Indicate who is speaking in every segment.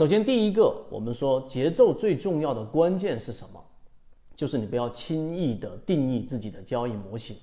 Speaker 1: 首先，第一个，我们说节奏最重要的关键是什么？就是你不要轻易的定义自己的交易模型。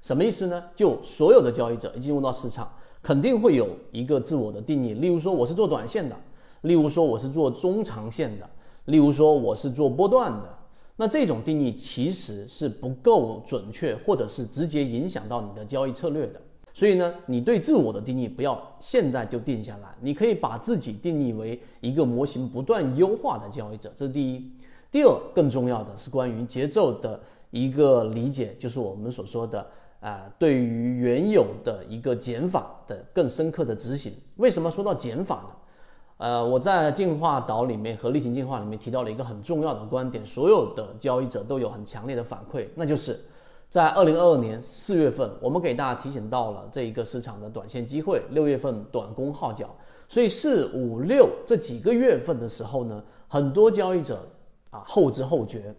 Speaker 1: 什么意思呢？就所有的交易者一进入到市场，肯定会有一个自我的定义。例如说，我是做短线的；例如说，我是做中长线的；例如说，我是做波段的。那这种定义其实是不够准确，或者是直接影响到你的交易策略的。所以呢，你对自我的定义不要现在就定下来，你可以把自己定义为一个模型不断优化的交易者，这是第一。第二，更重要的是关于节奏的一个理解，就是我们所说的啊，对于原有的一个减法的更深刻的执行。为什么说到减法呢？呃，我在进化岛里面和例行进化里面提到了一个很重要的观点，所有的交易者都有很强烈的反馈，那就是在二零二二年四月份，我们给大家提醒到了这一个市场的短线机会，六月份短攻号角，所以四五六这几个月份的时候呢，很多交易者啊后知后觉。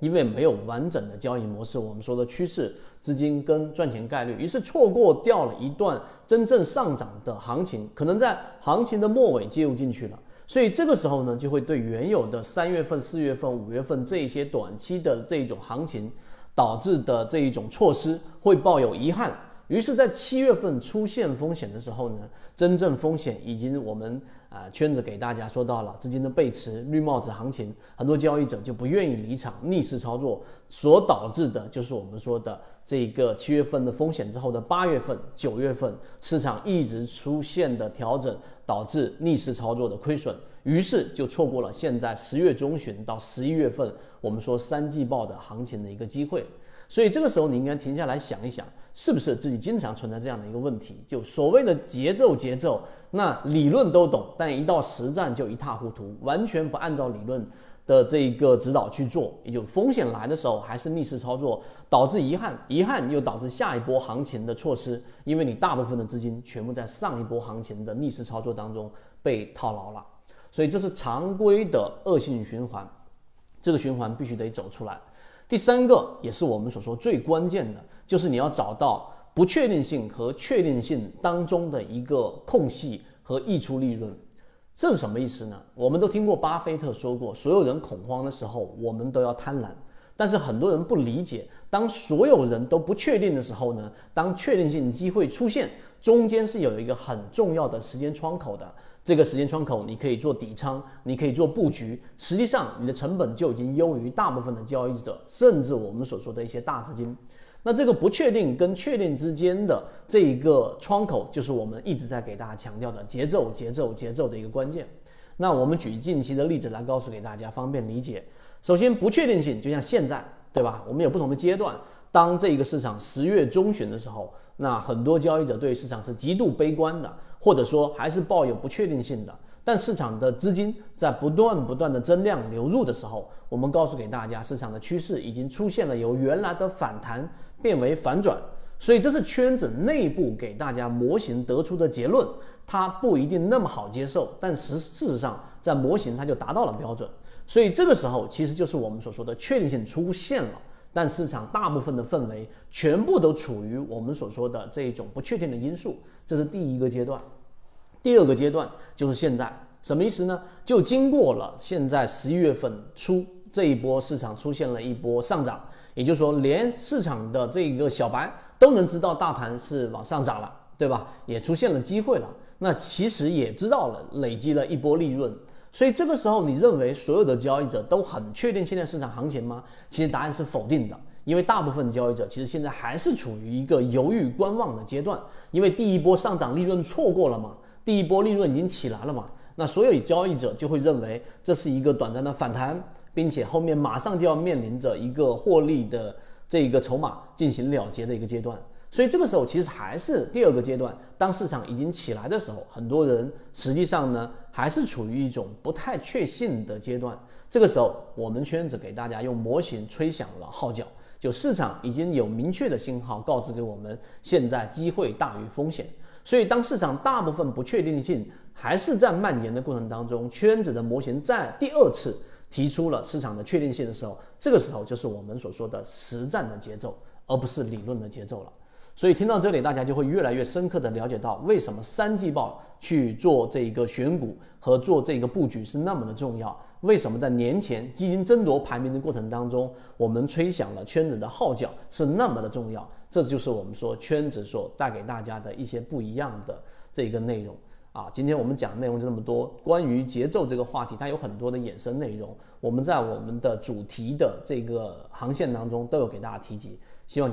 Speaker 1: 因为没有完整的交易模式，我们说的趋势、资金跟赚钱概率，于是错过掉了一段真正上涨的行情，可能在行情的末尾介入进去了，所以这个时候呢，就会对原有的三月份、四月份、五月份这一些短期的这一种行情导致的这一种措施，会抱有遗憾。于是，在七月份出现风险的时候呢，真正风险已经我们啊圈子给大家说到了资金的背驰、绿帽子行情，很多交易者就不愿意离场，逆势操作，所导致的就是我们说的这个七月份的风险之后的八月份、九月份市场一直出现的调整，导致逆势操作的亏损，于是就错过了现在十月中旬到十一月份我们说三季报的行情的一个机会。所以这个时候，你应该停下来想一想，是不是自己经常存在这样的一个问题？就所谓的节奏，节奏，那理论都懂，但一到实战就一塌糊涂，完全不按照理论的这个指导去做，也就风险来的时候还是逆势操作，导致遗憾，遗憾又导致下一波行情的错失，因为你大部分的资金全部在上一波行情的逆势操作当中被套牢了，所以这是常规的恶性循环，这个循环必须得走出来。第三个也是我们所说最关键的，就是你要找到不确定性和确定性当中的一个空隙和溢出利润。这是什么意思呢？我们都听过巴菲特说过，所有人恐慌的时候，我们都要贪婪。但是很多人不理解，当所有人都不确定的时候呢？当确定性机会出现，中间是有一个很重要的时间窗口的。这个时间窗口，你可以做底仓，你可以做布局，实际上你的成本就已经优于大部分的交易者，甚至我们所说的一些大资金。那这个不确定跟确定之间的这一个窗口，就是我们一直在给大家强调的节奏、节奏、节奏的一个关键。那我们举近期的例子来告诉给大家，方便理解。首先，不确定性就像现在，对吧？我们有不同的阶段。当这一个市场十月中旬的时候，那很多交易者对市场是极度悲观的。或者说还是抱有不确定性的，但市场的资金在不断不断的增量流入的时候，我们告诉给大家，市场的趋势已经出现了由原来的反弹变为反转，所以这是圈子内部给大家模型得出的结论，它不一定那么好接受，但实事实上在模型它就达到了标准，所以这个时候其实就是我们所说的确定性出现了，但市场大部分的氛围全部都处于我们所说的这一种不确定的因素。这是第一个阶段，第二个阶段就是现在，什么意思呢？就经过了现在十一月份初这一波市场出现了一波上涨，也就是说，连市场的这个小白都能知道大盘是往上涨了，对吧？也出现了机会了，那其实也知道了累积了一波利润，所以这个时候你认为所有的交易者都很确定现在市场行情吗？其实答案是否定的。因为大部分交易者其实现在还是处于一个犹豫观望的阶段，因为第一波上涨利润错过了嘛，第一波利润已经起来了嘛，那所有交易者就会认为这是一个短暂的反弹，并且后面马上就要面临着一个获利的这一个筹码进行了结的一个阶段，所以这个时候其实还是第二个阶段，当市场已经起来的时候，很多人实际上呢还是处于一种不太确信的阶段，这个时候我们圈子给大家用模型吹响了号角。就市场已经有明确的信号告知给我们，现在机会大于风险。所以，当市场大部分不确定性还是在蔓延的过程当中，圈子的模型在第二次提出了市场的确定性的时候，这个时候就是我们所说的实战的节奏，而不是理论的节奏了。所以听到这里，大家就会越来越深刻的了解到，为什么三季报去做这一个选股和做这个布局是那么的重要。为什么在年前基金争夺排名的过程当中，我们吹响了圈子的号角是那么的重要？这就是我们说圈子所带给大家的一些不一样的这个内容啊。今天我们讲的内容就这么多，关于节奏这个话题，它有很多的衍生内容，我们在我们的主题的这个航线当中都有给大家提及，希望。